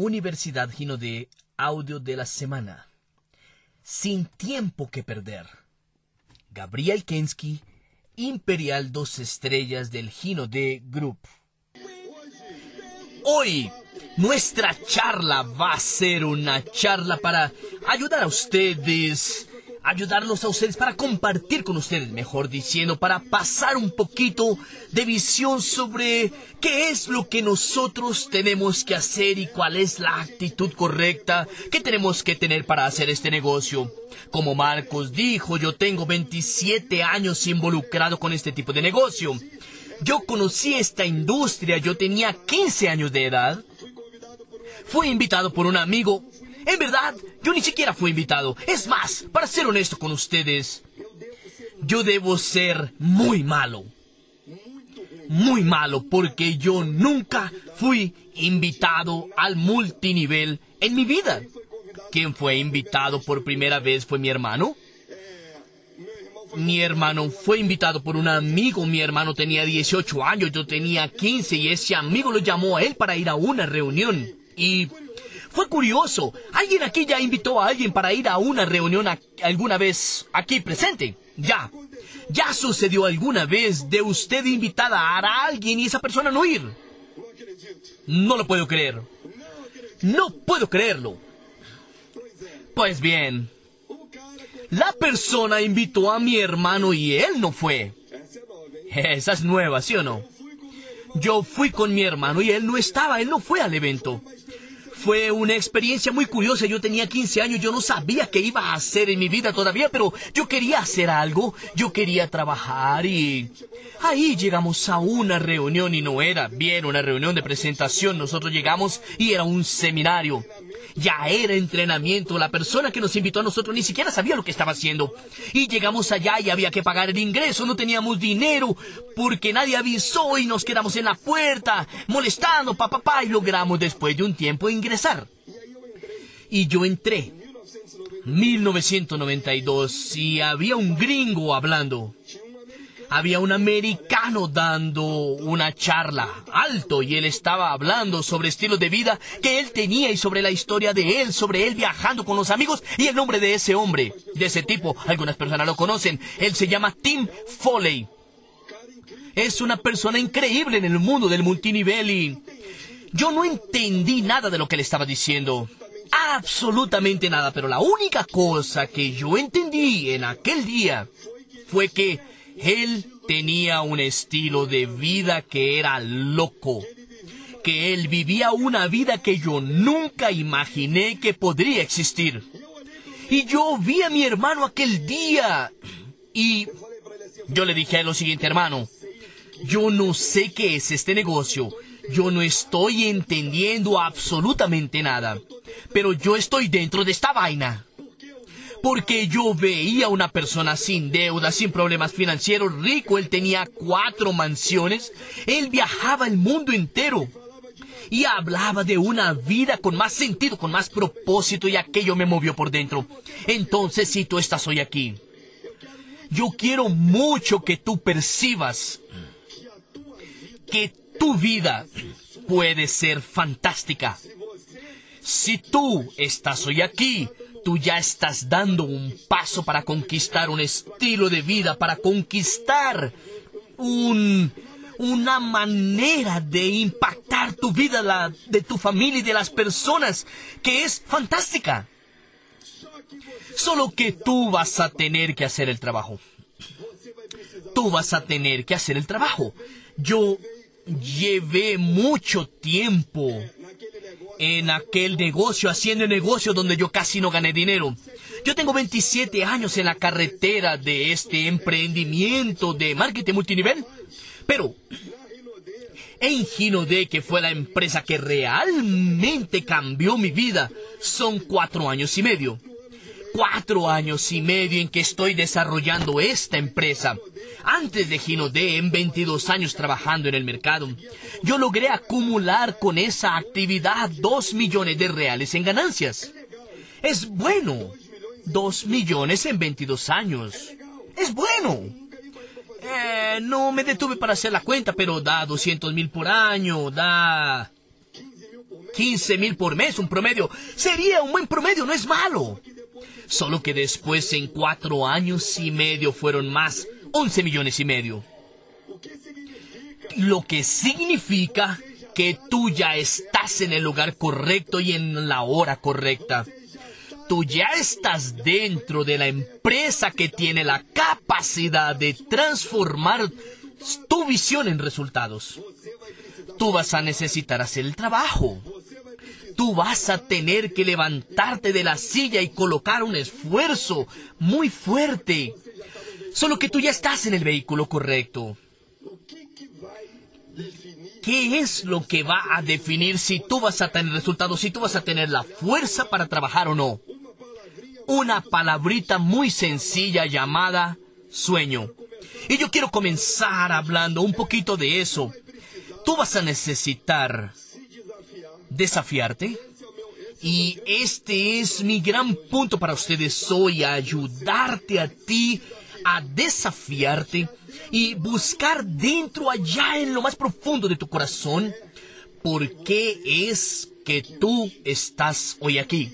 Universidad Gino de Audio de la Semana. Sin tiempo que perder. Gabriel Kensky, Imperial Dos Estrellas del Gino de Group. Hoy, nuestra charla va a ser una charla para ayudar a ustedes ayudarlos a ustedes, para compartir con ustedes, mejor diciendo, para pasar un poquito de visión sobre qué es lo que nosotros tenemos que hacer y cuál es la actitud correcta que tenemos que tener para hacer este negocio. Como Marcos dijo, yo tengo 27 años involucrado con este tipo de negocio. Yo conocí esta industria, yo tenía 15 años de edad. Fui invitado por un amigo en verdad, yo ni siquiera fui invitado. Es más, para ser honesto con ustedes, yo debo ser muy malo. Muy malo porque yo nunca fui invitado al multinivel en mi vida. ¿Quién fue invitado por primera vez fue mi hermano. Mi hermano fue invitado por un amigo. Mi hermano tenía 18 años, yo tenía 15 y ese amigo lo llamó a él para ir a una reunión. Y fue curioso. ¿Alguien aquí ya invitó a alguien para ir a una reunión alguna vez aquí presente? Ya. ¿Ya sucedió alguna vez de usted invitada a alguien y esa persona no ir? No lo puedo creer. No puedo creerlo. Pues bien, la persona invitó a mi hermano y él no fue. Esa es nueva, ¿sí o no? Yo fui con mi hermano y él no estaba, él no fue al evento. Fue una experiencia muy curiosa. Yo tenía 15 años, yo no sabía qué iba a hacer en mi vida todavía, pero yo quería hacer algo, yo quería trabajar y... Ahí llegamos a una reunión y no era bien una reunión de presentación, nosotros llegamos y era un seminario ya era entrenamiento. La persona que nos invitó a nosotros ni siquiera sabía lo que estaba haciendo. Y llegamos allá y había que pagar el ingreso, no teníamos dinero porque nadie avisó y nos quedamos en la puerta molestando, papá, papá, y logramos después de un tiempo ingresar. Y yo entré. 1992 y había un gringo hablando había un americano dando una charla alto y él estaba hablando sobre estilo de vida que él tenía y sobre la historia de él, sobre él viajando con los amigos y el nombre de ese hombre, de ese tipo, algunas personas lo conocen, él se llama Tim Foley. Es una persona increíble en el mundo del multinivel y yo no entendí nada de lo que le estaba diciendo. Absolutamente nada, pero la única cosa que yo entendí en aquel día fue que él tenía un estilo de vida que era loco, que él vivía una vida que yo nunca imaginé que podría existir. Y yo vi a mi hermano aquel día y yo le dije a lo siguiente, hermano, yo no sé qué es este negocio, yo no estoy entendiendo absolutamente nada, pero yo estoy dentro de esta vaina porque yo veía una persona sin deuda, sin problemas financieros, rico, él tenía cuatro mansiones, él viajaba el mundo entero y hablaba de una vida con más sentido, con más propósito y aquello me movió por dentro. Entonces, si tú estás hoy aquí, yo quiero mucho que tú percibas que tu vida puede ser fantástica. Si tú estás hoy aquí, tú ya estás dando un paso para conquistar un estilo de vida, para conquistar un, una manera de impactar tu vida, la de tu familia y de las personas, que es fantástica. Solo que tú vas a tener que hacer el trabajo. Tú vas a tener que hacer el trabajo. Yo llevé mucho tiempo en aquel negocio, haciendo negocio donde yo casi no gané dinero. Yo tengo 27 años en la carretera de este emprendimiento de marketing multinivel, pero en Ginode, que fue la empresa que realmente cambió mi vida, son cuatro años y medio cuatro años y medio en que estoy desarrollando esta empresa. Antes de Ginode, en 22 años trabajando en el mercado, yo logré acumular con esa actividad dos millones de reales en ganancias. Es bueno. Dos millones en 22 años. Es bueno. Eh, no me detuve para hacer la cuenta, pero da 200 mil por año, da 15 mil por mes, un promedio. Sería un buen promedio, no es malo. Solo que después en cuatro años y medio fueron más 11 millones y medio. Lo que significa que tú ya estás en el lugar correcto y en la hora correcta. Tú ya estás dentro de la empresa que tiene la capacidad de transformar tu visión en resultados. Tú vas a necesitar hacer el trabajo. Tú vas a tener que levantarte de la silla y colocar un esfuerzo muy fuerte. Solo que tú ya estás en el vehículo correcto. ¿Qué es lo que va a definir si tú vas a tener resultados, si tú vas a tener la fuerza para trabajar o no? Una palabrita muy sencilla llamada sueño. Y yo quiero comenzar hablando un poquito de eso. Tú vas a necesitar desafiarte. Y este es mi gran punto para ustedes hoy, ayudarte a ti a desafiarte y buscar dentro allá en lo más profundo de tu corazón por qué es que tú estás hoy aquí.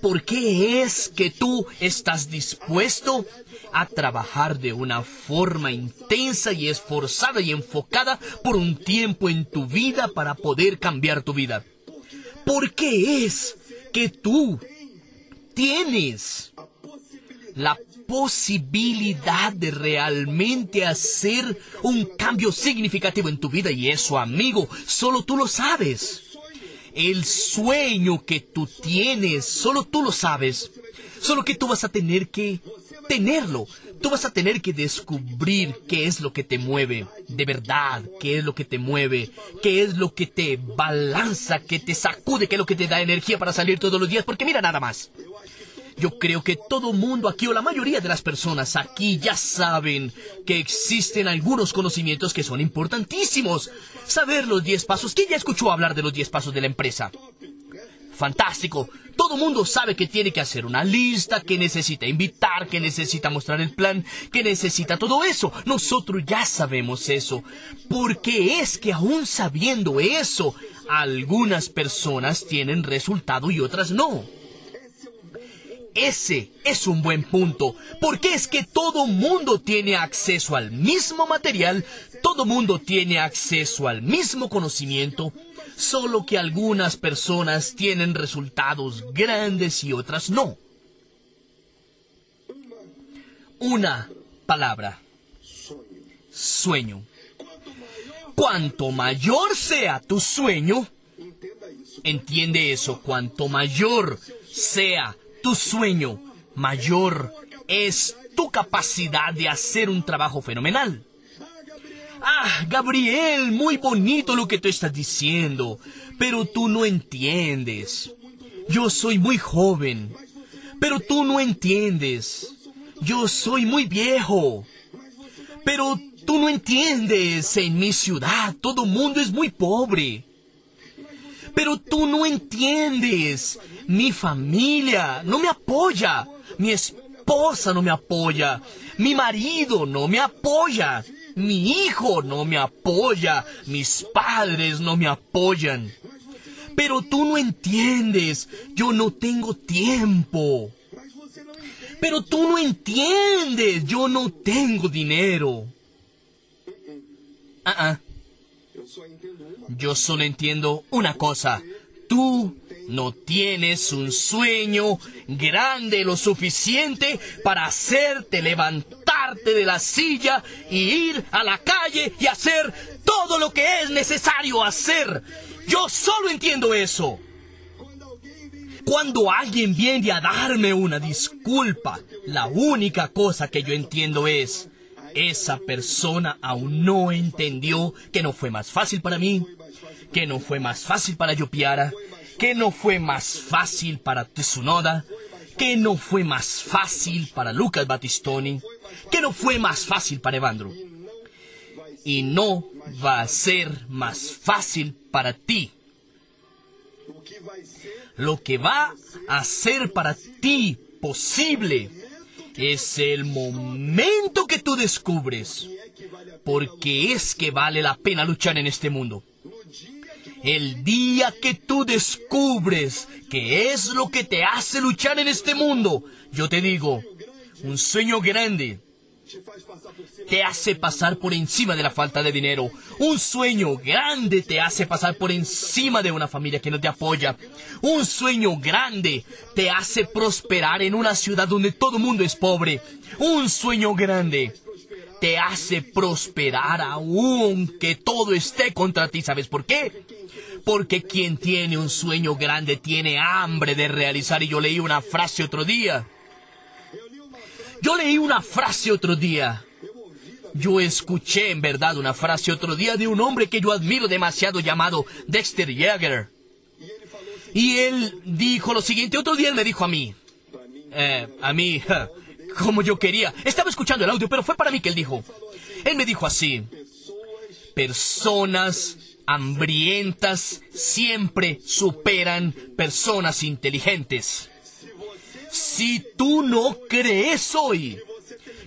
¿Por qué es que tú estás dispuesto a trabajar de una forma intensa y esforzada y enfocada por un tiempo en tu vida para poder cambiar tu vida? ¿Por qué es que tú tienes la posibilidad de realmente hacer un cambio significativo en tu vida y eso, amigo, solo tú lo sabes. El sueño que tú tienes, solo tú lo sabes. Solo que tú vas a tener que tenerlo. Tú vas a tener que descubrir qué es lo que te mueve, de verdad, qué es lo que te mueve, qué es lo que te balanza, que te sacude, qué es lo que te da energía para salir todos los días, porque mira nada más. Yo creo que todo mundo aquí o la mayoría de las personas aquí ya saben que existen algunos conocimientos que son importantísimos. Saber los 10 pasos. ¿Quién ya escuchó hablar de los 10 pasos de la empresa? Fantástico. Todo mundo sabe que tiene que hacer una lista, que necesita invitar, que necesita mostrar el plan, que necesita todo eso. Nosotros ya sabemos eso. Porque es que aún sabiendo eso, algunas personas tienen resultado y otras no. Ese es un buen punto, porque es que todo mundo tiene acceso al mismo material, todo mundo tiene acceso al mismo conocimiento, solo que algunas personas tienen resultados grandes y otras no. Una palabra. Sueño. Cuanto mayor sea tu sueño, entiende eso, cuanto mayor sea tu sueño, mayor es tu capacidad de hacer un trabajo fenomenal. Ah, Gabriel, muy bonito lo que tú estás diciendo, pero tú no entiendes. Yo soy muy joven, pero tú no entiendes. Yo soy muy viejo, pero tú no entiendes. En mi ciudad todo mundo es muy pobre. Pero tú no entiendes. Mi familia no me apoya. Mi esposa no me apoya. Mi marido no me apoya. Mi hijo no me apoya. Mis padres no me apoyan. Pero tú no entiendes. Yo no tengo tiempo. Pero tú no entiendes. Yo no tengo dinero. Ah, ah. Yo solo entiendo una cosa. Tú no tienes un sueño grande lo suficiente para hacerte levantarte de la silla y ir a la calle y hacer todo lo que es necesario hacer. Yo solo entiendo eso. Cuando alguien viene a darme una disculpa, la única cosa que yo entiendo es, esa persona aún no entendió que no fue más fácil para mí, que no fue más fácil para Yopiara, que no fue más fácil para Tsunoda, que no fue más fácil para Lucas Battistoni, que no fue más fácil para Evandro. Y no va a ser más fácil para ti. Lo que va a ser para ti posible es el momento que tú descubres porque es que vale la pena luchar en este mundo. El día que tú descubres qué es lo que te hace luchar en este mundo, yo te digo, un sueño grande te hace pasar por encima de la falta de dinero. Un sueño grande te hace pasar por encima de una familia que no te apoya. Un sueño grande te hace prosperar en una ciudad donde todo el mundo es pobre. Un sueño grande te hace prosperar aún que todo esté contra ti. ¿Sabes por qué? Porque quien tiene un sueño grande tiene hambre de realizar. Y yo leí una frase otro día. Yo leí una frase otro día. Yo escuché en verdad una frase otro día de un hombre que yo admiro demasiado llamado Dexter Yeager. Y él dijo lo siguiente, otro día él me dijo a mí, eh, a mí, como yo quería, estaba escuchando el audio, pero fue para mí que él dijo. Él me dijo así, personas hambrientas siempre superan personas inteligentes. Si tú no crees hoy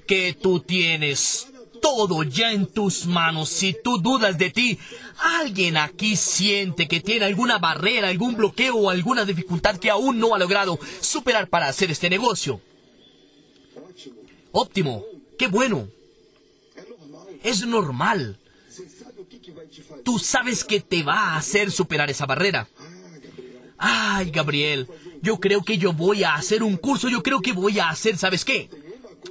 que tú tienes todo ya en tus manos, si tú dudas de ti, alguien aquí siente que tiene alguna barrera, algún bloqueo o alguna dificultad que aún no ha logrado superar para hacer este negocio. Óptimo, qué bueno. Es normal. Tú sabes que te va a hacer superar esa barrera. Ay, Gabriel, yo creo que yo voy a hacer un curso, yo creo que voy a hacer, ¿sabes qué?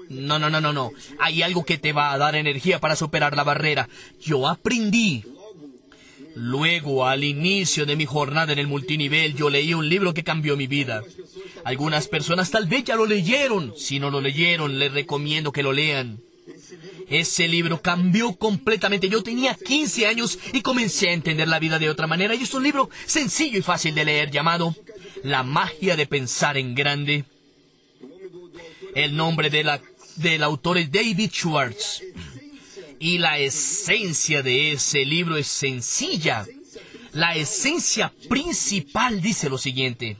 No, no, no, no, no. Hay algo que te va a dar energía para superar la barrera. Yo aprendí. Luego, al inicio de mi jornada en el multinivel, yo leí un libro que cambió mi vida. Algunas personas tal vez ya lo leyeron. Si no lo leyeron, les recomiendo que lo lean. Ese libro cambió completamente. Yo tenía 15 años y comencé a entender la vida de otra manera. Y es un libro sencillo y fácil de leer llamado La magia de pensar en grande. El nombre de la, del autor es David Schwartz. Y la esencia de ese libro es sencilla. La esencia principal dice lo siguiente.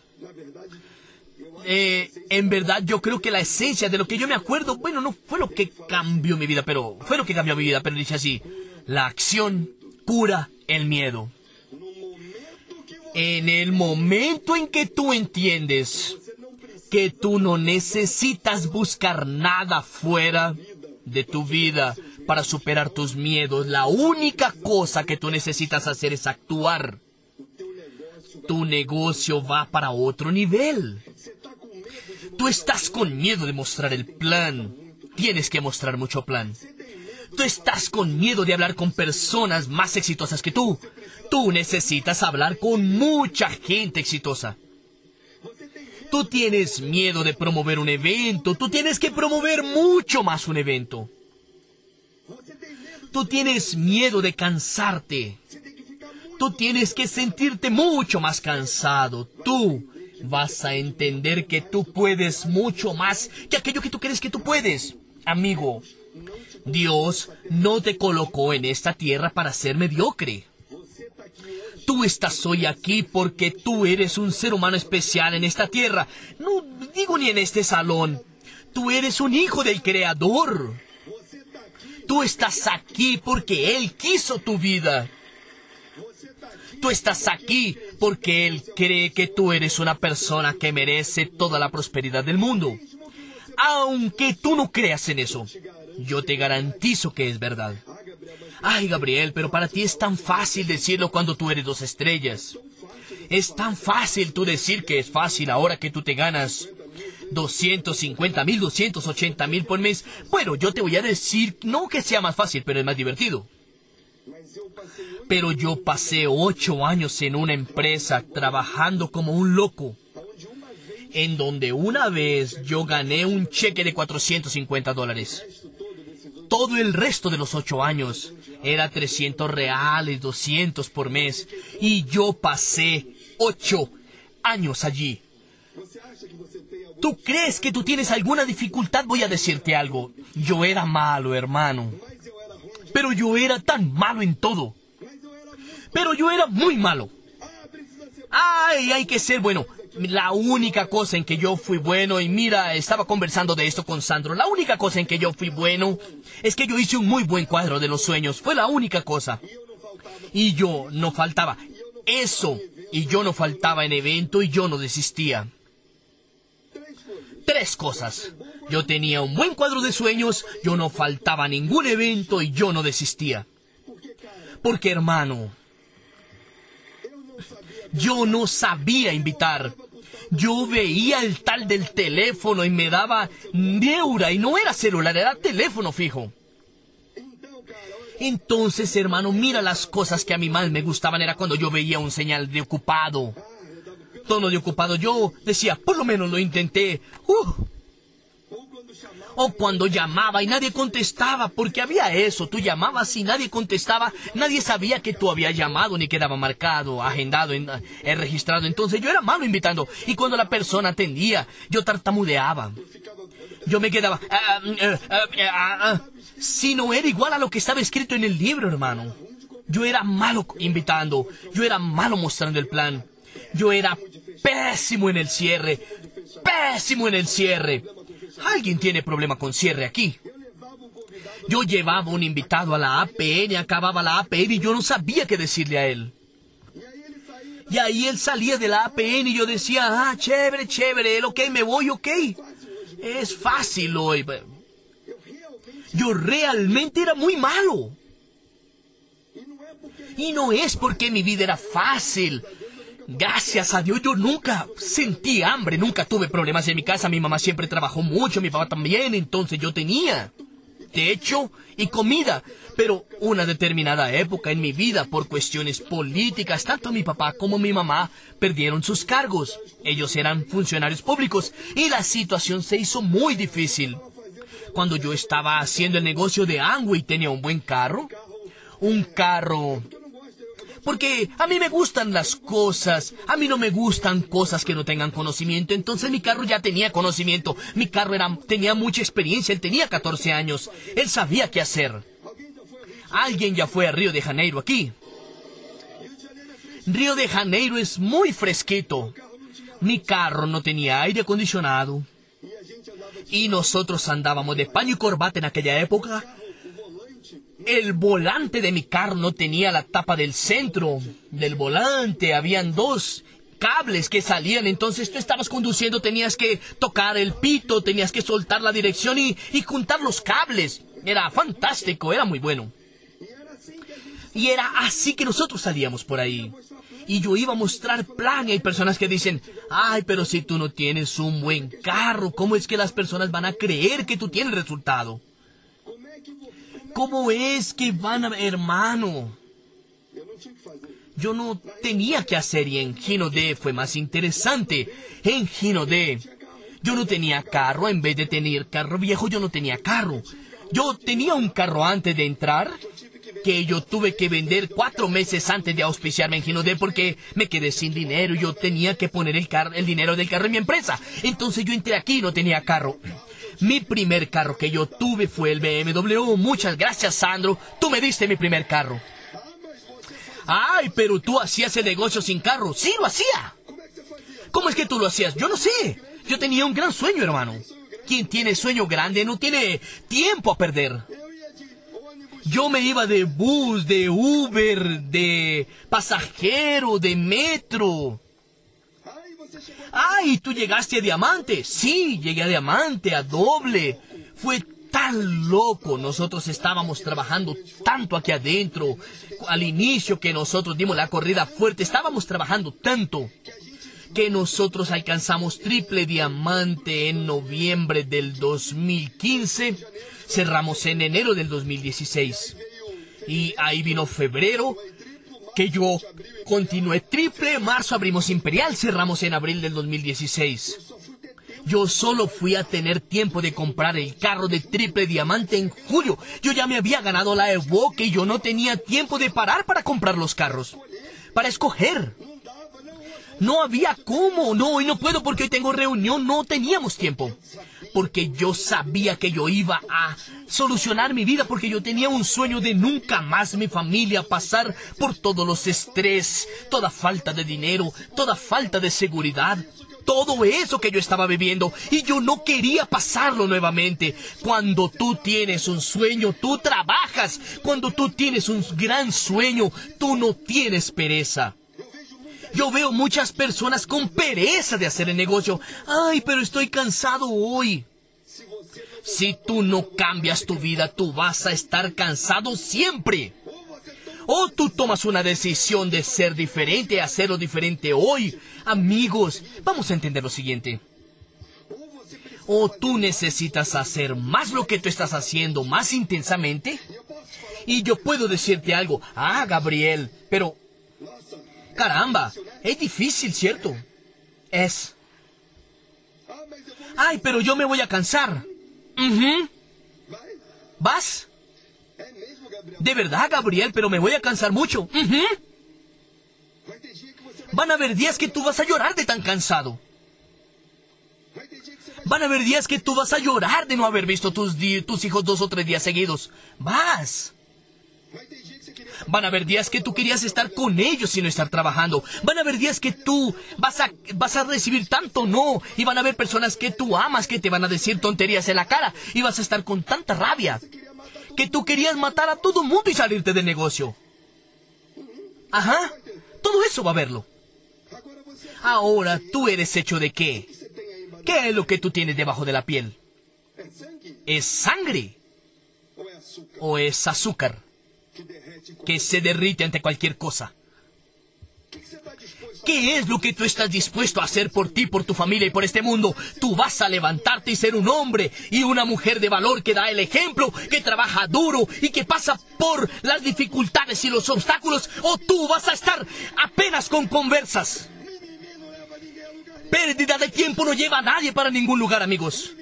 Eh, en verdad yo creo que la esencia de lo que yo me acuerdo, bueno, no fue lo que cambió mi vida, pero fue lo que cambió mi vida, pero dice así, la acción cura el miedo. En el momento en que tú entiendes que tú no necesitas buscar nada fuera de tu vida para superar tus miedos, la única cosa que tú necesitas hacer es actuar. Tu negocio va para otro nivel. Tú estás con miedo de mostrar el plan. Tienes que mostrar mucho plan. Tú estás con miedo de hablar con personas más exitosas que tú. Tú necesitas hablar con mucha gente exitosa. Tú tienes miedo de promover un evento. Tú tienes que promover mucho más un evento. Tú tienes miedo de cansarte. Tú tienes que sentirte mucho más cansado. Tú vas a entender que tú puedes mucho más que aquello que tú crees que tú puedes. Amigo, Dios no te colocó en esta tierra para ser mediocre. Tú estás hoy aquí porque tú eres un ser humano especial en esta tierra. No digo ni en este salón. Tú eres un hijo del Creador. Tú estás aquí porque Él quiso tu vida. Tú estás aquí porque Él cree que tú eres una persona que merece toda la prosperidad del mundo. Aunque tú no creas en eso, yo te garantizo que es verdad. Ay, Gabriel, pero para ti es tan fácil decirlo cuando tú eres dos estrellas. Es tan fácil tú decir que es fácil ahora que tú te ganas 250 mil, 280 mil por mes. Bueno, yo te voy a decir, no que sea más fácil, pero es más divertido. Pero yo pasé ocho años en una empresa trabajando como un loco, en donde una vez yo gané un cheque de 450 dólares. Todo el resto de los ocho años era 300 reales, 200 por mes, y yo pasé ocho años allí. ¿Tú crees que tú tienes alguna dificultad? Voy a decirte algo. Yo era malo, hermano. Pero yo era tan malo en todo. Pero yo era muy malo. Ay, hay que ser bueno. La única cosa en que yo fui bueno, y mira, estaba conversando de esto con Sandro, la única cosa en que yo fui bueno es que yo hice un muy buen cuadro de los sueños. Fue la única cosa. Y yo no faltaba. eso. Y yo no faltaba en evento y yo no desistía. Tres cosas. Yo tenía un buen cuadro de sueños, yo no faltaba ningún evento y yo no desistía. Porque hermano, yo no sabía invitar. Yo veía el tal del teléfono y me daba neura y no era celular, era teléfono fijo. Entonces, hermano, mira las cosas que a mí más me gustaban era cuando yo veía un señal de ocupado. Tono de ocupado, yo decía, por lo menos lo intenté. Uh. O cuando llamaba y nadie contestaba, porque había eso, tú llamabas y nadie contestaba, nadie sabía que tú habías llamado ni quedaba marcado, agendado, en, eh, registrado. Entonces yo era malo invitando. Y cuando la persona atendía, yo tartamudeaba. Yo me quedaba... Ah, ah, ah, si no era igual a lo que estaba escrito en el libro, hermano. Yo era malo invitando, yo era malo mostrando el plan. Yo era pésimo en el cierre, pésimo en el cierre. Alguien tiene problema con cierre aquí. Yo llevaba un invitado a la APN, acababa la APN y yo no sabía qué decirle a él. Y ahí él salía de la APN y yo decía, ah, chévere, chévere, él, ok, me voy, ok. Es fácil hoy. Yo realmente era muy malo. Y no es porque mi vida era fácil. Gracias a Dios yo nunca sentí hambre, nunca tuve problemas en mi casa. Mi mamá siempre trabajó mucho, mi papá también, entonces yo tenía techo y comida. Pero una determinada época en mi vida, por cuestiones políticas, tanto mi papá como mi mamá perdieron sus cargos. Ellos eran funcionarios públicos y la situación se hizo muy difícil. Cuando yo estaba haciendo el negocio de y tenía un buen carro, un carro porque a mí me gustan las cosas. A mí no me gustan cosas que no tengan conocimiento. Entonces mi carro ya tenía conocimiento. Mi carro era, tenía mucha experiencia. Él tenía 14 años. Él sabía qué hacer. Alguien ya fue a Río de Janeiro aquí. Río de Janeiro es muy fresquito. Mi carro no tenía aire acondicionado. Y nosotros andábamos de paño y corbata en aquella época el volante de mi carro no tenía la tapa del centro del volante. Habían dos cables que salían. Entonces tú estabas conduciendo, tenías que tocar el pito, tenías que soltar la dirección y, y juntar los cables. Era fantástico, era muy bueno. Y era así que nosotros salíamos por ahí. Y yo iba a mostrar plan y hay personas que dicen, ay, pero si tú no tienes un buen carro, ¿cómo es que las personas van a creer que tú tienes resultado? ¿Cómo es que van a... Hermano, yo no tenía que hacer y en Gino D fue más interesante. En Gino D, yo no tenía carro, en vez de tener carro viejo, yo no tenía carro. Yo tenía un carro antes de entrar que yo tuve que vender cuatro meses antes de auspiciarme en Gino D porque me quedé sin dinero y yo tenía que poner el, el dinero del carro en mi empresa. Entonces yo entré aquí y no tenía carro. Mi primer carro que yo tuve fue el BMW. Muchas gracias, Sandro. Tú me diste mi primer carro. Ay, pero tú hacías el negocio sin carro. Sí, lo hacía. ¿Cómo es que tú lo hacías? Yo no sé. Yo tenía un gran sueño, hermano. Quien tiene sueño grande no tiene tiempo a perder. Yo me iba de bus, de Uber, de pasajero, de metro. ¡Ay, tú llegaste a diamante! Sí, llegué a diamante, a doble. Fue tan loco. Nosotros estábamos trabajando tanto aquí adentro. Al inicio que nosotros dimos la corrida fuerte, estábamos trabajando tanto que nosotros alcanzamos triple diamante en noviembre del 2015. Cerramos en enero del 2016. Y ahí vino febrero que yo continué triple, marzo abrimos Imperial, cerramos en abril del 2016. Yo solo fui a tener tiempo de comprar el carro de triple diamante en julio. Yo ya me había ganado la Evoque y yo no tenía tiempo de parar para comprar los carros. Para escoger. No había cómo, no, y no puedo porque hoy tengo reunión, no teníamos tiempo porque yo sabía que yo iba a solucionar mi vida, porque yo tenía un sueño de nunca más mi familia pasar por todos los estrés, toda falta de dinero, toda falta de seguridad, todo eso que yo estaba viviendo y yo no quería pasarlo nuevamente. Cuando tú tienes un sueño, tú trabajas. Cuando tú tienes un gran sueño, tú no tienes pereza. Yo veo muchas personas con pereza de hacer el negocio. Ay, pero estoy cansado hoy. Si tú no cambias tu vida, tú vas a estar cansado siempre. O tú tomas una decisión de ser diferente, hacerlo diferente hoy. Amigos, vamos a entender lo siguiente. O tú necesitas hacer más lo que tú estás haciendo más intensamente. Y yo puedo decirte algo. Ah, Gabriel, pero... Caramba, es difícil, ¿cierto? Es... Ay, pero yo me voy a cansar. ¿Vas? De verdad, Gabriel, pero me voy a cansar mucho. Van a haber días que tú vas a llorar de tan cansado. Van a haber días que tú vas a llorar de no haber visto tus, tus hijos dos o tres días seguidos. Vas. Van a haber días que tú querías estar con ellos y no estar trabajando. Van a haber días que tú vas a, vas a recibir tanto no. Y van a haber personas que tú amas que te van a decir tonterías en la cara. Y vas a estar con tanta rabia. Que tú querías matar a todo mundo y salirte del negocio. Ajá. Todo eso va a verlo. Ahora tú eres hecho de qué? ¿Qué es lo que tú tienes debajo de la piel? ¿Es sangre? ¿O es azúcar? Que se derrite ante cualquier cosa. ¿Qué es lo que tú estás dispuesto a hacer por ti, por tu familia y por este mundo? Tú vas a levantarte y ser un hombre y una mujer de valor que da el ejemplo, que trabaja duro y que pasa por las dificultades y los obstáculos, o tú vas a estar apenas con conversas. Pérdida de tiempo no lleva a nadie para ningún lugar, amigos.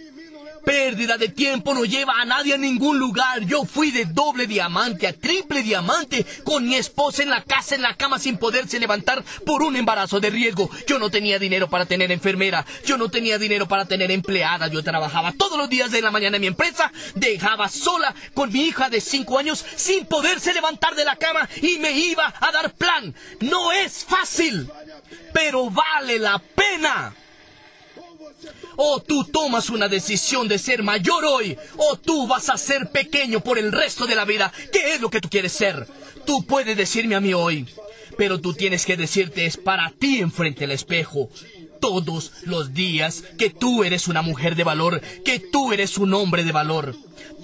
Pérdida de tiempo no lleva a nadie a ningún lugar. Yo fui de doble diamante a triple diamante con mi esposa en la casa, en la cama, sin poderse levantar por un embarazo de riesgo. Yo no tenía dinero para tener enfermera. Yo no tenía dinero para tener empleada. Yo trabajaba todos los días de la mañana en mi empresa. Dejaba sola con mi hija de cinco años sin poderse levantar de la cama y me iba a dar plan. No es fácil, pero vale la pena. O tú tomas una decisión de ser mayor hoy, o tú vas a ser pequeño por el resto de la vida. ¿Qué es lo que tú quieres ser? Tú puedes decirme a mí hoy, pero tú tienes que decirte es para ti enfrente al espejo. Todos los días que tú eres una mujer de valor, que tú eres un hombre de valor.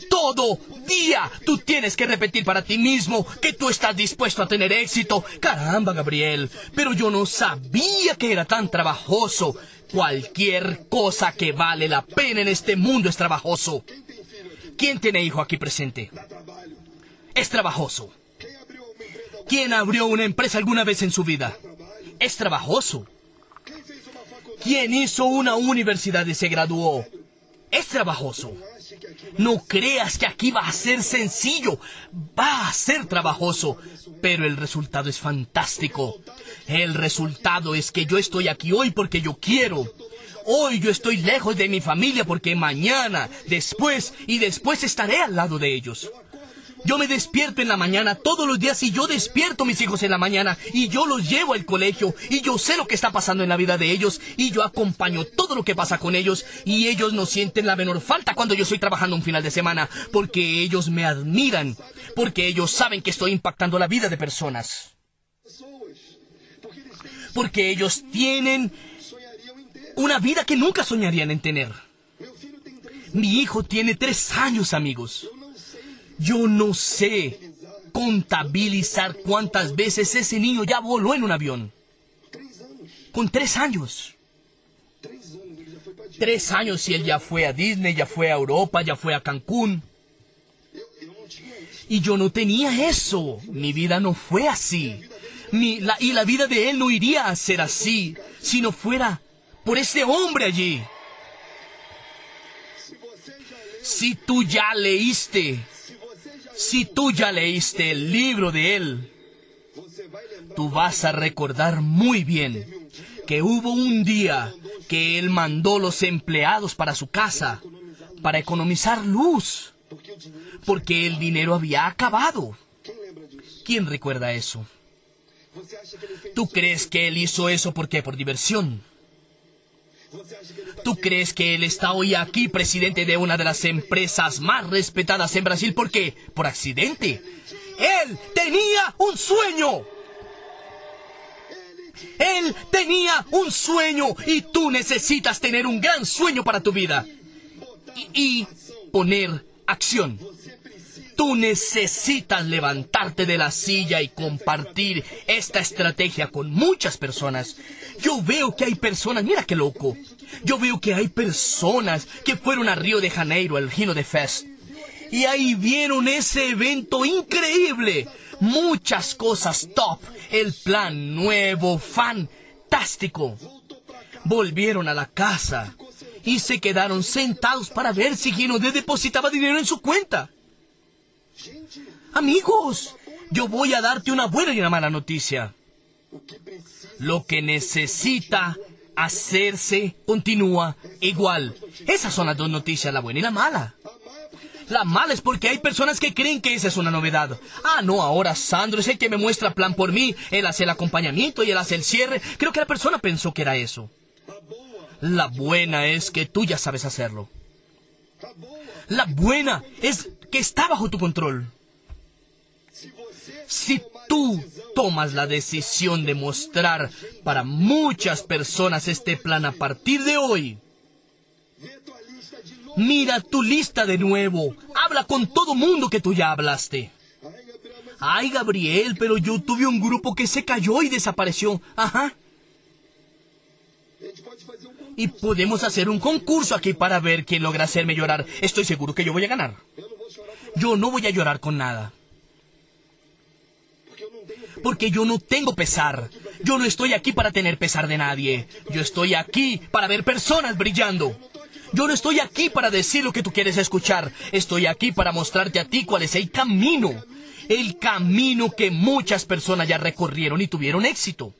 Todo día tú tienes que repetir para ti mismo que tú estás dispuesto a tener éxito. Caramba, Gabriel, pero yo no sabía que era tan trabajoso. Cualquier cosa que vale la pena en este mundo es trabajoso. ¿Quién tiene hijo aquí presente? Es trabajoso. ¿Quién abrió una empresa alguna vez en su vida? Es trabajoso. ¿Quién hizo una universidad y se graduó? Es trabajoso. No creas que aquí va a ser sencillo, va a ser trabajoso, pero el resultado es fantástico. El resultado es que yo estoy aquí hoy porque yo quiero. Hoy yo estoy lejos de mi familia porque mañana, después y después estaré al lado de ellos. Yo me despierto en la mañana todos los días y yo despierto a mis hijos en la mañana y yo los llevo al colegio y yo sé lo que está pasando en la vida de ellos y yo acompaño todo lo que pasa con ellos y ellos no sienten la menor falta cuando yo estoy trabajando un final de semana porque ellos me admiran, porque ellos saben que estoy impactando la vida de personas. Porque ellos tienen una vida que nunca soñarían en tener. Mi hijo tiene tres años, amigos. Yo no sé contabilizar cuántas veces ese niño ya voló en un avión. Con tres años. Tres años y él ya fue a Disney, ya fue a Europa, ya fue a Cancún. Y yo no tenía eso. Mi vida no fue así. Y la vida de él no iría a ser así si no fuera por ese hombre allí. Si tú ya leíste si tú ya leíste el libro de él, tú vas a recordar muy bien que hubo un día que él mandó los empleados para su casa para economizar luz, porque el dinero había acabado. ¿Quién recuerda eso? ¿Tú crees que él hizo eso porque por diversión? ¿Tú crees que él está hoy aquí, presidente de una de las empresas más respetadas en Brasil? ¿Por qué? Por accidente. Él tenía un sueño. Él tenía un sueño y tú necesitas tener un gran sueño para tu vida. Y, y poner acción. Tú necesitas levantarte de la silla y compartir esta estrategia con muchas personas. Yo veo que hay personas, mira qué loco. Yo veo que hay personas que fueron a Río de Janeiro, al Gino de Fest. Y ahí vieron ese evento increíble. Muchas cosas top. El plan nuevo, fantástico. Volvieron a la casa y se quedaron sentados para ver si Gino de depositaba dinero en su cuenta. Amigos, yo voy a darte una buena y una mala noticia. Lo que necesita hacerse continúa igual. Esas son las dos noticias, la buena y la mala. La mala es porque hay personas que creen que esa es una novedad. Ah, no, ahora Sandro es el que me muestra plan por mí. Él hace el acompañamiento y él hace el cierre. Creo que la persona pensó que era eso. La buena es que tú ya sabes hacerlo. La buena es que está bajo tu control. Si tú tomas la decisión de mostrar para muchas personas este plan a partir de hoy, mira tu lista de nuevo. Habla con todo mundo que tú ya hablaste. Ay, Gabriel, pero yo tuve un grupo que se cayó y desapareció. Ajá. Y podemos hacer un concurso aquí para ver quién logra hacerme llorar. Estoy seguro que yo voy a ganar. Yo no voy a llorar con nada. Porque yo no tengo pesar. Yo no estoy aquí para tener pesar de nadie. Yo estoy aquí para ver personas brillando. Yo no estoy aquí para decir lo que tú quieres escuchar. Estoy aquí para mostrarte a ti cuál es el camino. El camino que muchas personas ya recorrieron y tuvieron éxito.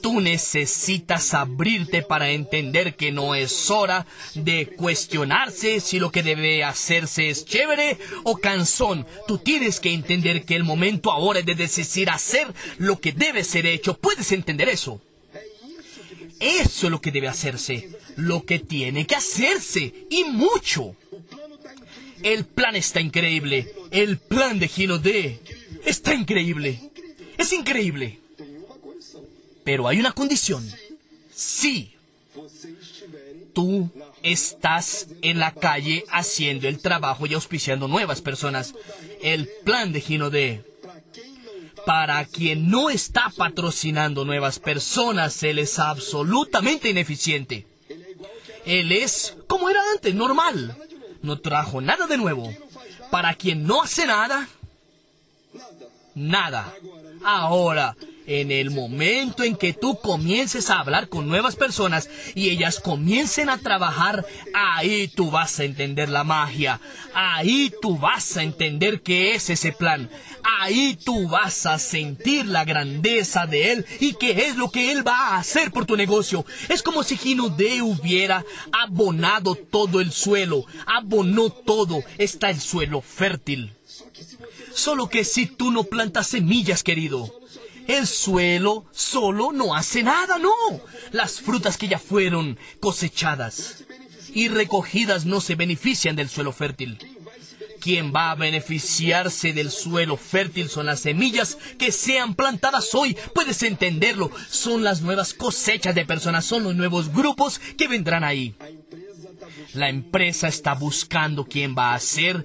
Tú necesitas abrirte para entender que no es hora de cuestionarse si lo que debe hacerse es chévere o cansón. Tú tienes que entender que el momento ahora es de decidir hacer lo que debe ser hecho. ¿Puedes entender eso? Eso es lo que debe hacerse, lo que tiene que hacerse, y mucho. El plan está increíble. El plan de Gino D está increíble. Es increíble. Pero hay una condición. Si tú estás en la calle haciendo el trabajo y auspiciando nuevas personas, el plan de Gino D. Para quien no está patrocinando nuevas personas, él es absolutamente ineficiente. Él es como era antes, normal. No trajo nada de nuevo. Para quien no hace nada, nada. Ahora, en el momento en que tú comiences a hablar con nuevas personas y ellas comiencen a trabajar, ahí tú vas a entender la magia. Ahí tú vas a entender qué es ese plan. Ahí tú vas a sentir la grandeza de él y qué es lo que él va a hacer por tu negocio. Es como si Gino D hubiera abonado todo el suelo. Abonó todo. Está el suelo fértil. Solo que si tú no plantas semillas, querido, el suelo solo no hace nada, no. Las frutas que ya fueron cosechadas y recogidas no se benefician del suelo fértil. Quien va a beneficiarse del suelo fértil son las semillas que sean plantadas hoy. Puedes entenderlo. Son las nuevas cosechas de personas, son los nuevos grupos que vendrán ahí. La empresa está buscando quién va a ser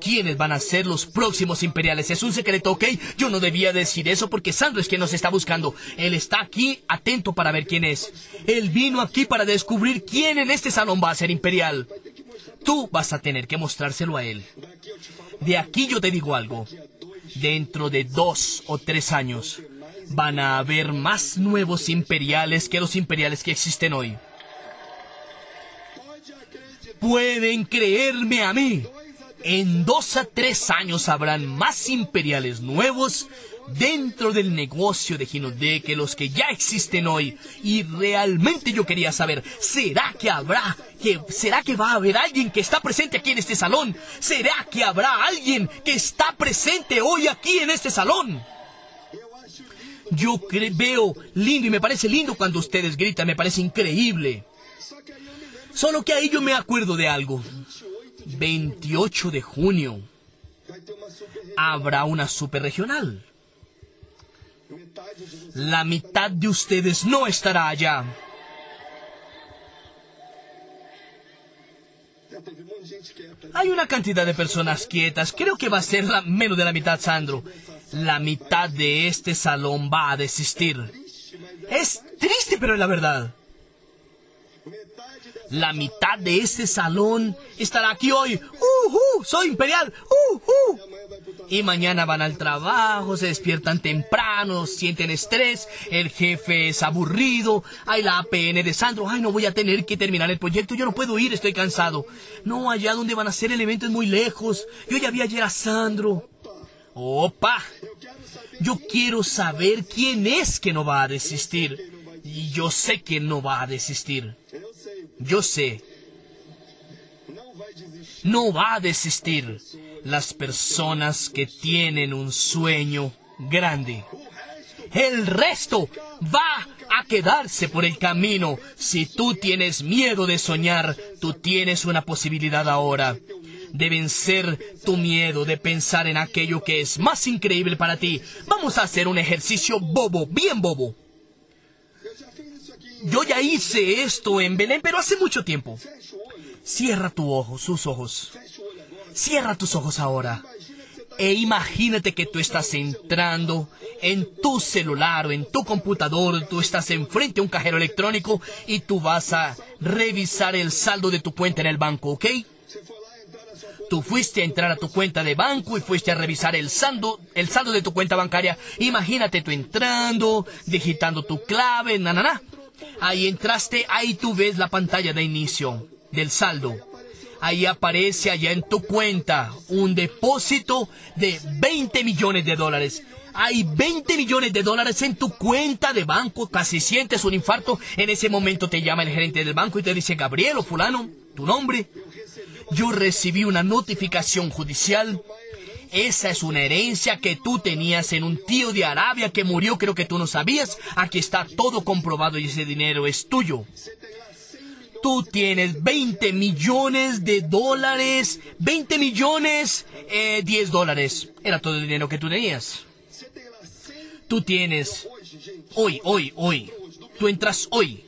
quiénes van a ser los próximos imperiales. Es un secreto, ¿ok? Yo no debía decir eso porque Sandro es quien nos está buscando. Él está aquí atento para ver quién es. Él vino aquí para descubrir quién en este salón va a ser imperial. Tú vas a tener que mostrárselo a él. De aquí yo te digo algo. Dentro de dos o tres años van a haber más nuevos imperiales que los imperiales que existen hoy. Pueden creerme a mí en dos a tres años habrán más imperiales nuevos dentro del negocio de Ginodé que los que ya existen hoy. Y realmente yo quería saber, ¿será que habrá, que, será que va a haber alguien que está presente aquí en este salón? ¿Será que habrá alguien que está presente hoy aquí en este salón? Yo veo lindo y me parece lindo cuando ustedes gritan, me parece increíble. Solo que ahí yo me acuerdo de algo. 28 de junio habrá una superregional. La mitad de ustedes no estará allá. Hay una cantidad de personas quietas. Creo que va a ser la, menos de la mitad, Sandro. La mitad de este salón va a desistir. Es triste, pero es la verdad. La mitad de este salón estará aquí hoy. ¡Uh, uh! ¡Soy imperial! ¡Uh, uh! Y mañana van al trabajo, se despiertan temprano, sienten estrés, el jefe es aburrido, hay la APN de Sandro, ay, no voy a tener que terminar el proyecto, yo no puedo ir, estoy cansado. No, allá donde van a hacer el evento es muy lejos, yo ya vi ayer a Sandro. Opa, yo quiero saber quién es que no va a desistir. Y yo sé que no va a desistir. Yo sé. No va a desistir las personas que tienen un sueño grande. El resto va a quedarse por el camino. Si tú tienes miedo de soñar, tú tienes una posibilidad ahora de vencer tu miedo de pensar en aquello que es más increíble para ti. Vamos a hacer un ejercicio bobo, bien bobo. Yo ya hice esto en Belén, pero hace mucho tiempo. Cierra tu ojo, sus ojos. Cierra tus ojos ahora. E imagínate que tú estás entrando en tu celular o en tu computador, tú estás enfrente a un cajero electrónico y tú vas a revisar el saldo de tu cuenta en el banco, ¿ok? Tú fuiste a entrar a tu cuenta de banco y fuiste a revisar el saldo, el saldo de tu cuenta bancaria. Imagínate tú entrando, digitando tu clave, na, na, na. Ahí entraste, ahí tú ves la pantalla de inicio del saldo ahí aparece allá en tu cuenta un depósito de 20 millones de dólares. Hay 20 millones de dólares en tu cuenta de banco, casi sientes un infarto. En ese momento te llama el gerente del banco y te dice, Gabriel o fulano, tu nombre. Yo recibí una notificación judicial. Esa es una herencia que tú tenías en un tío de Arabia que murió, creo que tú no sabías. Aquí está todo comprobado y ese dinero es tuyo. Tú tienes 20 millones de dólares, 20 millones, eh, 10 dólares. Era todo el dinero que tú tenías. Tú tienes, hoy, hoy, hoy, tú entras hoy.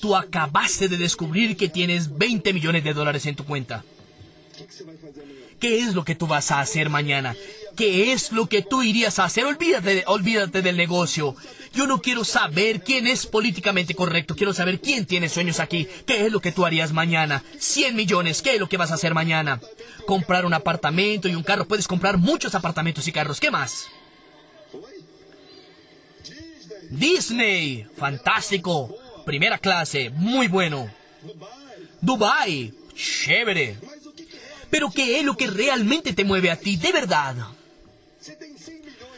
Tú acabaste de descubrir que tienes 20 millones de dólares en tu cuenta. ¿Qué es lo que tú vas a hacer mañana? ¿Qué es lo que tú irías a hacer? Olvídate, olvídate del negocio. Yo no quiero saber quién es políticamente correcto. Quiero saber quién tiene sueños aquí. ¿Qué es lo que tú harías mañana? 100 millones. ¿Qué es lo que vas a hacer mañana? Comprar un apartamento y un carro. Puedes comprar muchos apartamentos y carros. ¿Qué más? Disney. Fantástico. Primera clase. Muy bueno. Dubai. Chévere. Pero ¿qué es lo que realmente te mueve a ti de verdad?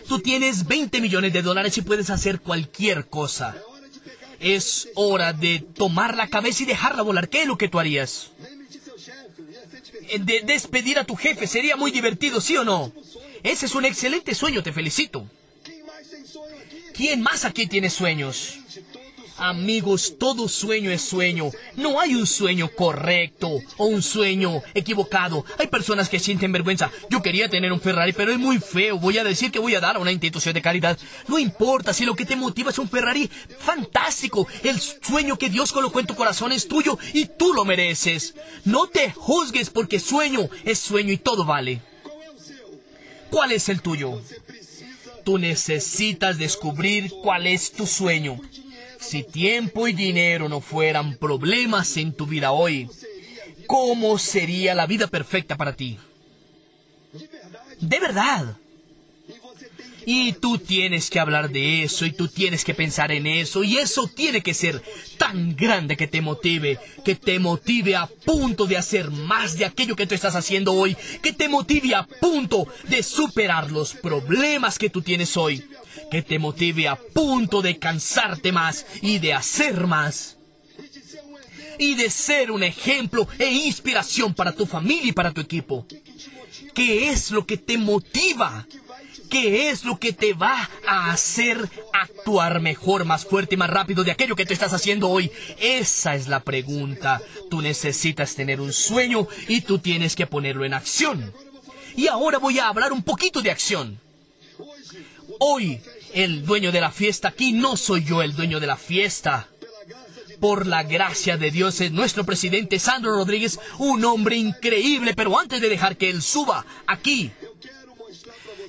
Tú tienes 20 millones de dólares y puedes hacer cualquier cosa. Es hora de tomar la cabeza y dejarla volar. ¿Qué es lo que tú harías? Eh, de despedir a tu jefe sería muy divertido, ¿sí o no? Ese es un excelente sueño, te felicito. ¿Quién más aquí tiene sueños? Amigos, todo sueño es sueño. No hay un sueño correcto o un sueño equivocado. Hay personas que sienten vergüenza. Yo quería tener un Ferrari, pero es muy feo. Voy a decir que voy a dar a una institución de caridad. No importa si lo que te motiva es un Ferrari. Fantástico. El sueño que Dios colocó en tu corazón es tuyo y tú lo mereces. No te juzgues porque sueño es sueño y todo vale. ¿Cuál es el tuyo? Tú necesitas descubrir cuál es tu sueño. Si tiempo y dinero no fueran problemas en tu vida hoy, ¿cómo sería la vida perfecta para ti? De verdad. Y tú tienes que hablar de eso y tú tienes que pensar en eso y eso tiene que ser tan grande que te motive, que te motive a punto de hacer más de aquello que tú estás haciendo hoy, que te motive a punto de superar los problemas que tú tienes hoy que te motive a punto de cansarte más y de hacer más. Y de ser un ejemplo e inspiración para tu familia y para tu equipo. ¿Qué es lo que te motiva? ¿Qué es lo que te va a hacer actuar mejor, más fuerte y más rápido de aquello que tú estás haciendo hoy? Esa es la pregunta. Tú necesitas tener un sueño y tú tienes que ponerlo en acción. Y ahora voy a hablar un poquito de acción. Hoy el dueño de la fiesta aquí, no soy yo el dueño de la fiesta. Por la gracia de Dios es nuestro presidente Sandro Rodríguez, un hombre increíble, pero antes de dejar que él suba aquí,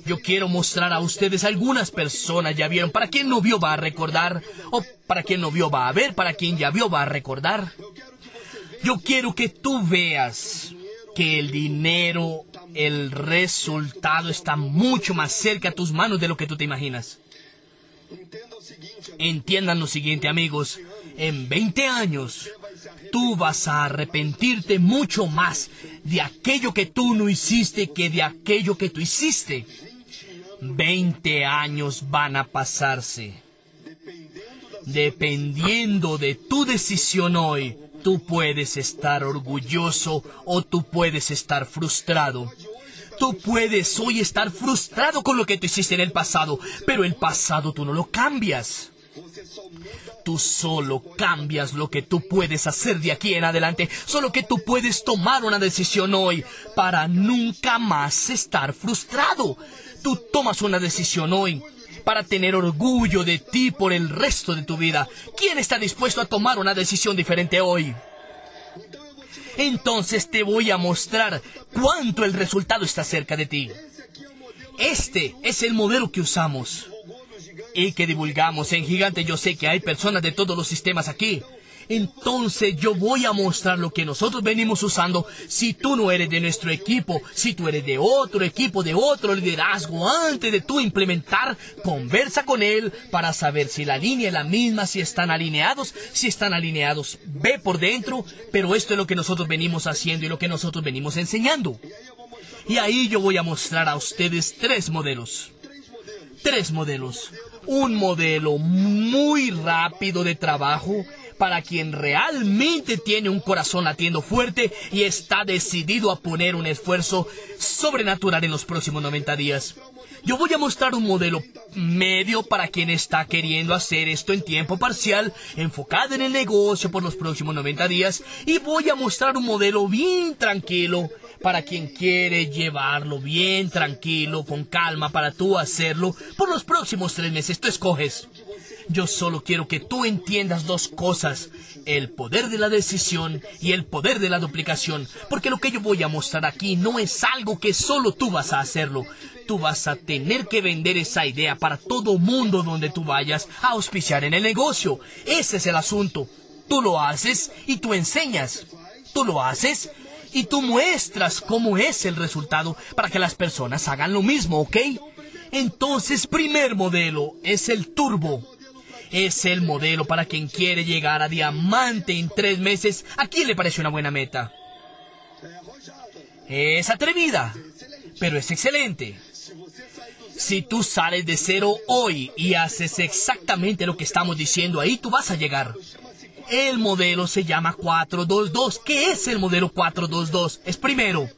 yo quiero mostrar a ustedes algunas personas ya vieron. Para quien no vio va a recordar. O para quien no vio va a ver. Para quien ya vio va a recordar. Yo quiero que tú veas que el dinero, el resultado está mucho más cerca a tus manos de lo que tú te imaginas. Entiendan lo siguiente, amigos. En 20 años, tú vas a arrepentirte mucho más de aquello que tú no hiciste que de aquello que tú hiciste. 20 años van a pasarse. Dependiendo de tu decisión hoy, tú puedes estar orgulloso o tú puedes estar frustrado. Tú puedes hoy estar frustrado con lo que tú hiciste en el pasado, pero el pasado tú no lo cambias. Tú solo cambias lo que tú puedes hacer de aquí en adelante, solo que tú puedes tomar una decisión hoy para nunca más estar frustrado. Tú tomas una decisión hoy para tener orgullo de ti por el resto de tu vida. ¿Quién está dispuesto a tomar una decisión diferente hoy? Entonces te voy a mostrar cuánto el resultado está cerca de ti. Este es el modelo que usamos y que divulgamos en Gigante. Yo sé que hay personas de todos los sistemas aquí entonces yo voy a mostrar lo que nosotros venimos usando. Si tú no eres de nuestro equipo, si tú eres de otro equipo, de otro liderazgo, antes de tú implementar, conversa con él para saber si la línea es la misma, si están alineados, si están alineados, ve por dentro, pero esto es lo que nosotros venimos haciendo y lo que nosotros venimos enseñando. Y ahí yo voy a mostrar a ustedes tres modelos. Tres modelos. Un modelo muy rápido de trabajo para quien realmente tiene un corazón latiendo fuerte y está decidido a poner un esfuerzo sobrenatural en los próximos 90 días. Yo voy a mostrar un modelo medio para quien está queriendo hacer esto en tiempo parcial, enfocado en el negocio por los próximos 90 días, y voy a mostrar un modelo bien tranquilo para quien quiere llevarlo bien tranquilo, con calma, para tú hacerlo por los próximos tres meses. Tú escoges. Yo solo quiero que tú entiendas dos cosas, el poder de la decisión y el poder de la duplicación, porque lo que yo voy a mostrar aquí no es algo que solo tú vas a hacerlo. Tú vas a tener que vender esa idea para todo mundo donde tú vayas a auspiciar en el negocio. Ese es el asunto. Tú lo haces y tú enseñas. Tú lo haces y tú muestras cómo es el resultado para que las personas hagan lo mismo, ¿ok? Entonces, primer modelo es el turbo. Es el modelo para quien quiere llegar a diamante en tres meses. ¿A quién le parece una buena meta? Es atrevida, pero es excelente. Si tú sales de cero hoy y haces exactamente lo que estamos diciendo ahí, tú vas a llegar. El modelo se llama 422. ¿Qué es el modelo 422? Es primero,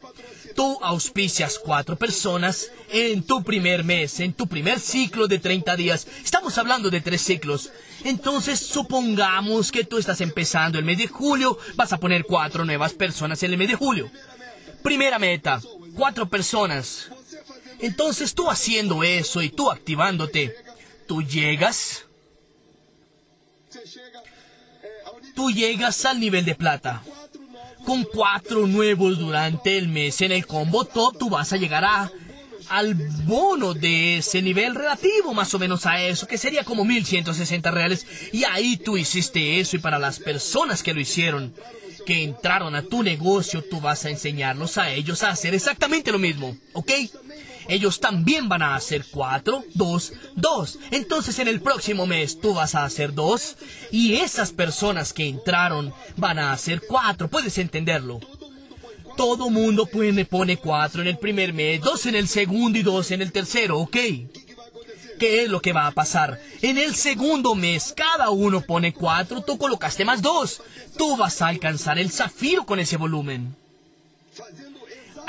tú auspicias cuatro personas en tu primer mes, en tu primer ciclo de 30 días. Estamos hablando de tres ciclos. Entonces, supongamos que tú estás empezando el mes de julio, vas a poner cuatro nuevas personas en el mes de julio. Primera meta, cuatro personas. Entonces, tú haciendo eso y tú activándote, tú llegas, tú llegas al nivel de plata con cuatro nuevos durante el mes en el combo top, tú vas a llegar a, al bono de ese nivel relativo, más o menos a eso, que sería como 1160 reales. Y ahí tú hiciste eso y para las personas que lo hicieron, que entraron a tu negocio, tú vas a enseñarlos a ellos a hacer exactamente lo mismo, ¿ok? Ellos también van a hacer cuatro, dos, dos. Entonces en el próximo mes tú vas a hacer dos y esas personas que entraron van a hacer cuatro. Puedes entenderlo. Todo mundo pone, pone cuatro en el primer mes, dos en el segundo y dos en el tercero, ¿ok? ¿Qué es lo que va a pasar? En el segundo mes, cada uno pone cuatro, tú colocaste más dos. Tú vas a alcanzar el zafiro con ese volumen.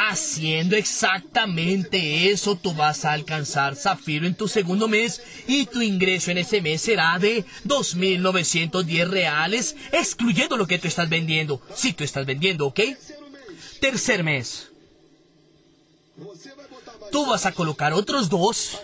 Haciendo exactamente eso, tú vas a alcanzar Zafiro en tu segundo mes y tu ingreso en ese mes será de 2.910 reales, excluyendo lo que tú estás vendiendo. Si tú estás vendiendo, ¿ok? Tercer mes. Tú vas a colocar otros dos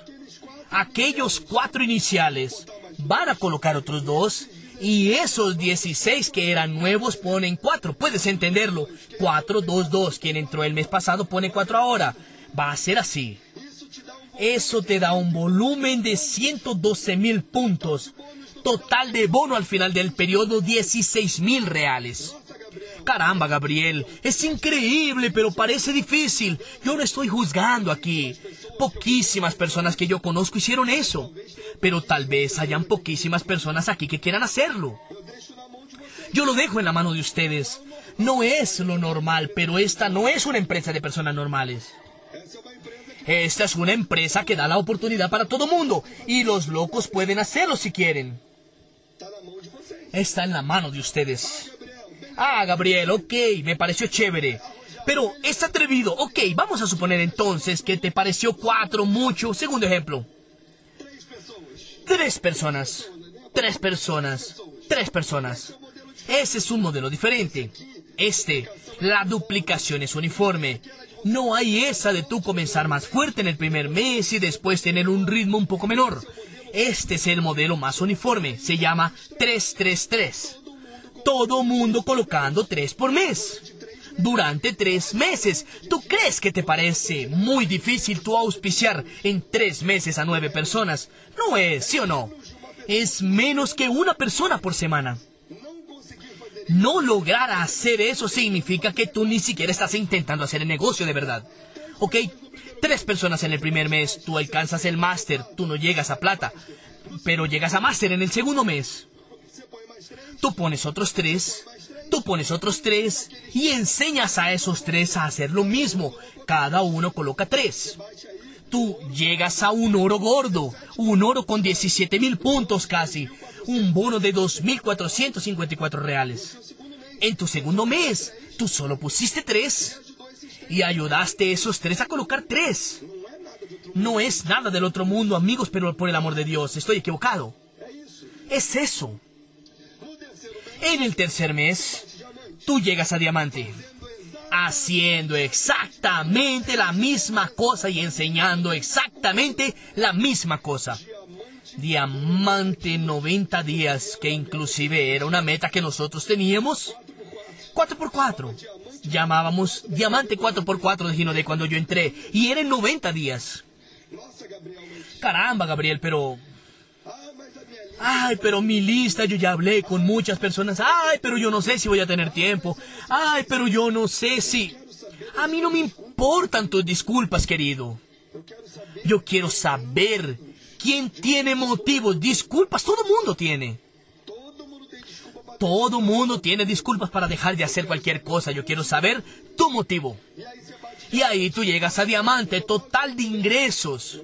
aquellos cuatro iniciales van a colocar otros dos y esos 16 que eran nuevos ponen 4. Puedes entenderlo. 4, 2, 2. Quien entró el mes pasado pone 4 ahora. Va a ser así. Eso te da un volumen de 112 mil puntos. Total de bono al final del periodo 16 mil reales. Caramba, Gabriel, es increíble, pero parece difícil. Yo no estoy juzgando aquí. Poquísimas personas que yo conozco hicieron eso. Pero tal vez hayan poquísimas personas aquí que quieran hacerlo. Yo lo dejo en la mano de ustedes. No es lo normal, pero esta no es una empresa de personas normales. Esta es una empresa que da la oportunidad para todo mundo y los locos pueden hacerlo si quieren. Está en la mano de ustedes. Ah, Gabriel, ok, me pareció chévere. Pero es atrevido. Ok, vamos a suponer entonces que te pareció cuatro mucho. Segundo ejemplo. Tres personas. Tres personas. Tres personas. Ese es un modelo diferente. Este, la duplicación es uniforme. No hay esa de tú comenzar más fuerte en el primer mes y después tener un ritmo un poco menor. Este es el modelo más uniforme. Se llama 333 todo mundo colocando tres por mes. Durante tres meses. ¿Tú crees que te parece muy difícil tú auspiciar en tres meses a nueve personas? No es, ¿sí o no? Es menos que una persona por semana. No lograr hacer eso significa que tú ni siquiera estás intentando hacer el negocio de verdad. ¿Ok? Tres personas en el primer mes, tú alcanzas el máster, tú no llegas a plata, pero llegas a máster en el segundo mes. Tú pones otros tres, tú pones otros tres y enseñas a esos tres a hacer lo mismo. Cada uno coloca tres. Tú llegas a un oro gordo, un oro con 17 mil puntos casi, un bono de 2.454 reales. En tu segundo mes, tú solo pusiste tres y ayudaste a esos tres a colocar tres. No es nada del otro mundo, amigos, pero por el amor de Dios, estoy equivocado. Es eso. En el tercer mes, tú llegas a diamante, haciendo exactamente la misma cosa y enseñando exactamente la misma cosa. Diamante 90 días, que inclusive era una meta que nosotros teníamos. 4x4. Llamábamos Diamante 4x4 de de cuando yo entré, y era en 90 días. Caramba, Gabriel, pero Ay, pero mi lista, yo ya hablé con muchas personas. Ay, pero yo no sé si voy a tener tiempo. Ay, pero yo no sé si... A mí no me importan tus disculpas, querido. Yo quiero saber quién tiene motivos. Disculpas, todo mundo tiene. Todo mundo tiene disculpas para dejar de hacer cualquier cosa. Yo quiero saber tu motivo. Y ahí tú llegas a diamante total de ingresos.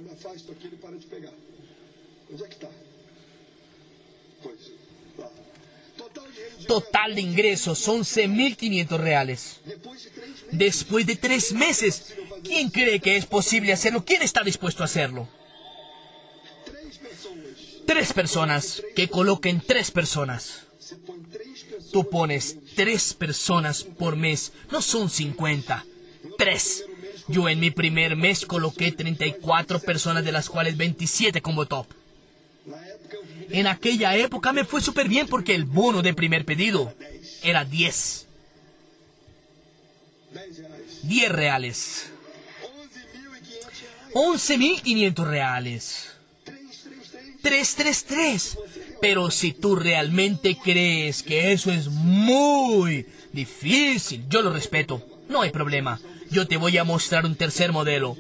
Total de ingresos, 11.500 reales. Después de tres meses, ¿quién cree que es posible hacerlo? ¿Quién está dispuesto a hacerlo? Tres personas, que coloquen tres personas. Tú pones tres personas por mes, no son 50, tres. Yo en mi primer mes coloqué 34 personas, de las cuales 27 como top. En aquella época me fue súper bien porque el bono de primer pedido era 10. 10 reales. 11.500 reales. 333. Pero si tú realmente crees que eso es muy difícil, yo lo respeto. No hay problema. Yo te voy a mostrar un tercer modelo.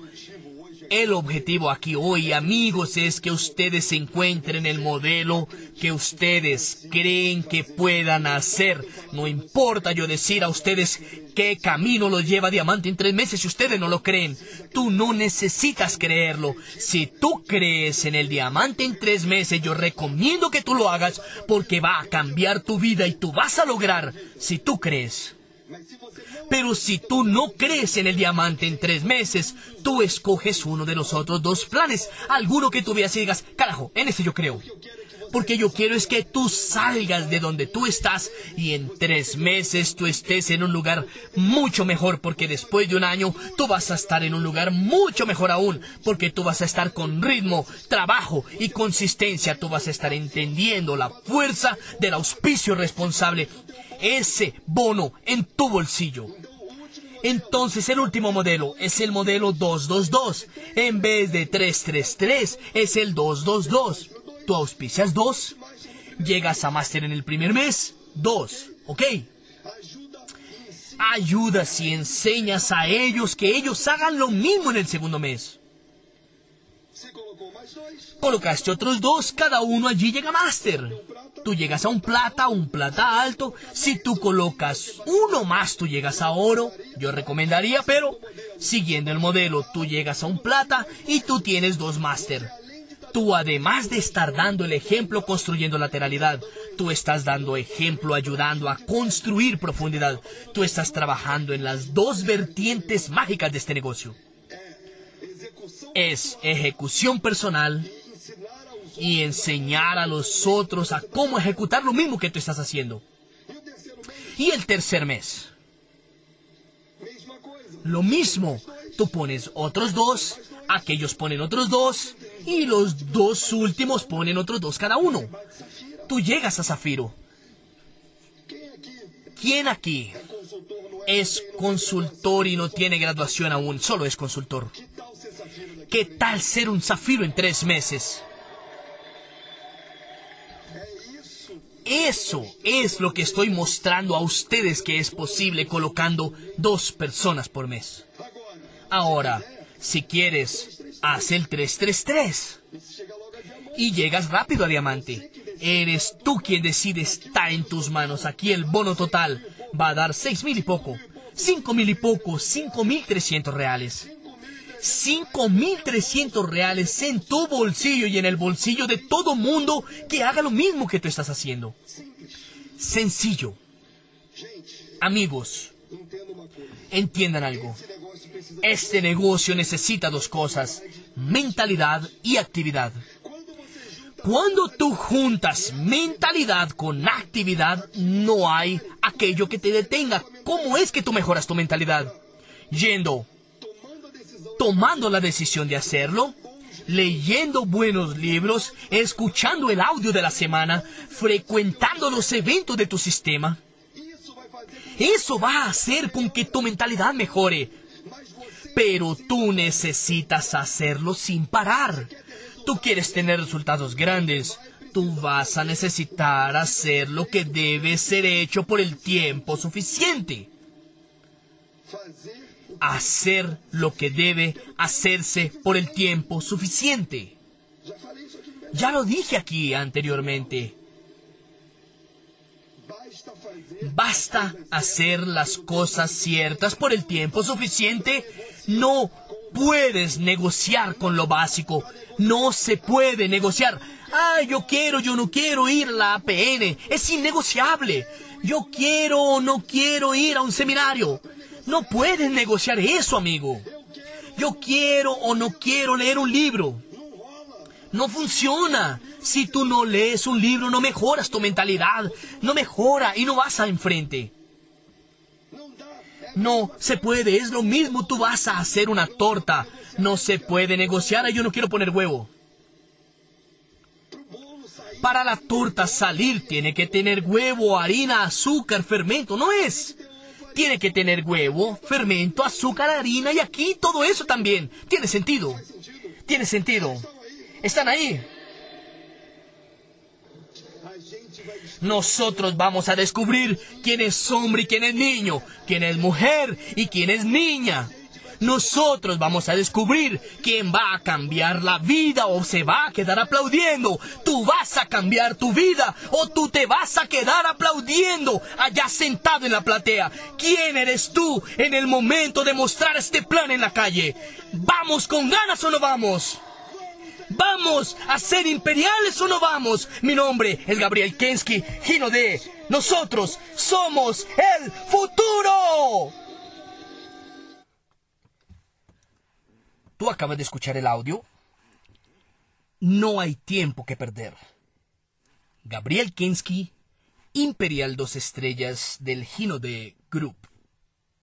El objetivo aquí hoy, amigos, es que ustedes encuentren el modelo que ustedes creen que puedan hacer. No importa yo decir a ustedes qué camino los lleva Diamante en tres meses si ustedes no lo creen. Tú no necesitas creerlo. Si tú crees en el Diamante en tres meses, yo recomiendo que tú lo hagas porque va a cambiar tu vida y tú vas a lograr si tú crees. Pero si tú no crees en el diamante en tres meses, tú escoges uno de los otros dos planes. Alguno que tú veas y digas, carajo, en ese yo creo. porque yo quiero es que tú salgas de donde tú estás y en tres meses tú estés en un lugar mucho mejor, porque después de un año tú vas a estar en un lugar mucho mejor aún, porque tú vas a estar con ritmo, trabajo y consistencia, tú vas a estar entendiendo la fuerza del auspicio responsable, ese bono en tu bolsillo. Entonces el último modelo es el modelo 222. En vez de 333 es el 222. Tú auspicias 2. Llegas a máster en el primer mes. 2. ¿Ok? Ayudas y enseñas a ellos que ellos hagan lo mismo en el segundo mes. Colocaste otros dos, cada uno allí llega máster. Tú llegas a un plata, un plata alto. Si tú colocas uno más, tú llegas a oro. Yo recomendaría, pero siguiendo el modelo, tú llegas a un plata y tú tienes dos máster. Tú además de estar dando el ejemplo construyendo lateralidad, tú estás dando ejemplo ayudando a construir profundidad. Tú estás trabajando en las dos vertientes mágicas de este negocio. Es ejecución personal y enseñar a los otros a cómo ejecutar lo mismo que tú estás haciendo. Y el tercer mes. Lo mismo, tú pones otros dos, aquellos ponen otros dos, y los dos últimos ponen otros dos cada uno. Tú llegas a Zafiro. ¿Quién aquí es consultor y no tiene graduación aún? Solo es consultor. ¿Qué tal ser un Zafiro en tres meses? Eso es lo que estoy mostrando a ustedes que es posible colocando dos personas por mes. Ahora, si quieres, haz el 333 y llegas rápido a diamante. Eres tú quien decide, está en tus manos. Aquí el bono total va a dar seis mil y poco, cinco mil y poco, cinco mil trescientos reales. 5.300 reales en tu bolsillo y en el bolsillo de todo mundo que haga lo mismo que tú estás haciendo. Sencillo. Amigos, entiendan algo. Este negocio necesita dos cosas, mentalidad y actividad. Cuando tú juntas mentalidad con actividad, no hay aquello que te detenga. ¿Cómo es que tú mejoras tu mentalidad? Yendo tomando la decisión de hacerlo, leyendo buenos libros, escuchando el audio de la semana, frecuentando los eventos de tu sistema. Eso va a hacer con que tu mentalidad mejore. Pero tú necesitas hacerlo sin parar. Tú quieres tener resultados grandes. Tú vas a necesitar hacer lo que debe ser hecho por el tiempo suficiente hacer lo que debe hacerse por el tiempo suficiente. Ya lo dije aquí anteriormente. Basta hacer las cosas ciertas por el tiempo suficiente. No puedes negociar con lo básico. No se puede negociar. Ah, yo quiero, yo no quiero ir a la APN. Es innegociable. Yo quiero o no quiero ir a un seminario. No puedes negociar eso, amigo. Yo quiero o no quiero leer un libro. No funciona. Si tú no lees un libro, no mejoras tu mentalidad. No mejora y no vas a enfrente. No se puede, es lo mismo, tú vas a hacer una torta. No se puede negociar, yo no quiero poner huevo. Para la torta salir tiene que tener huevo, harina, azúcar, fermento, ¿no es? Tiene que tener huevo, fermento, azúcar, harina y aquí todo eso también. Tiene sentido. Tiene sentido. Están ahí. Nosotros vamos a descubrir quién es hombre y quién es niño, quién es mujer y quién es niña. Nosotros vamos a descubrir quién va a cambiar la vida o se va a quedar aplaudiendo. Tú vas a cambiar tu vida o tú te vas a quedar aplaudiendo allá sentado en la platea. ¿Quién eres tú en el momento de mostrar este plan en la calle? ¿Vamos con ganas o no vamos? ¿Vamos a ser imperiales o no vamos? Mi nombre es Gabriel Kensky, Gino de Nosotros somos el futuro. Tú acabas de escuchar el audio. No hay tiempo que perder. Gabriel Kinski, Imperial Dos Estrellas del Gino de Group.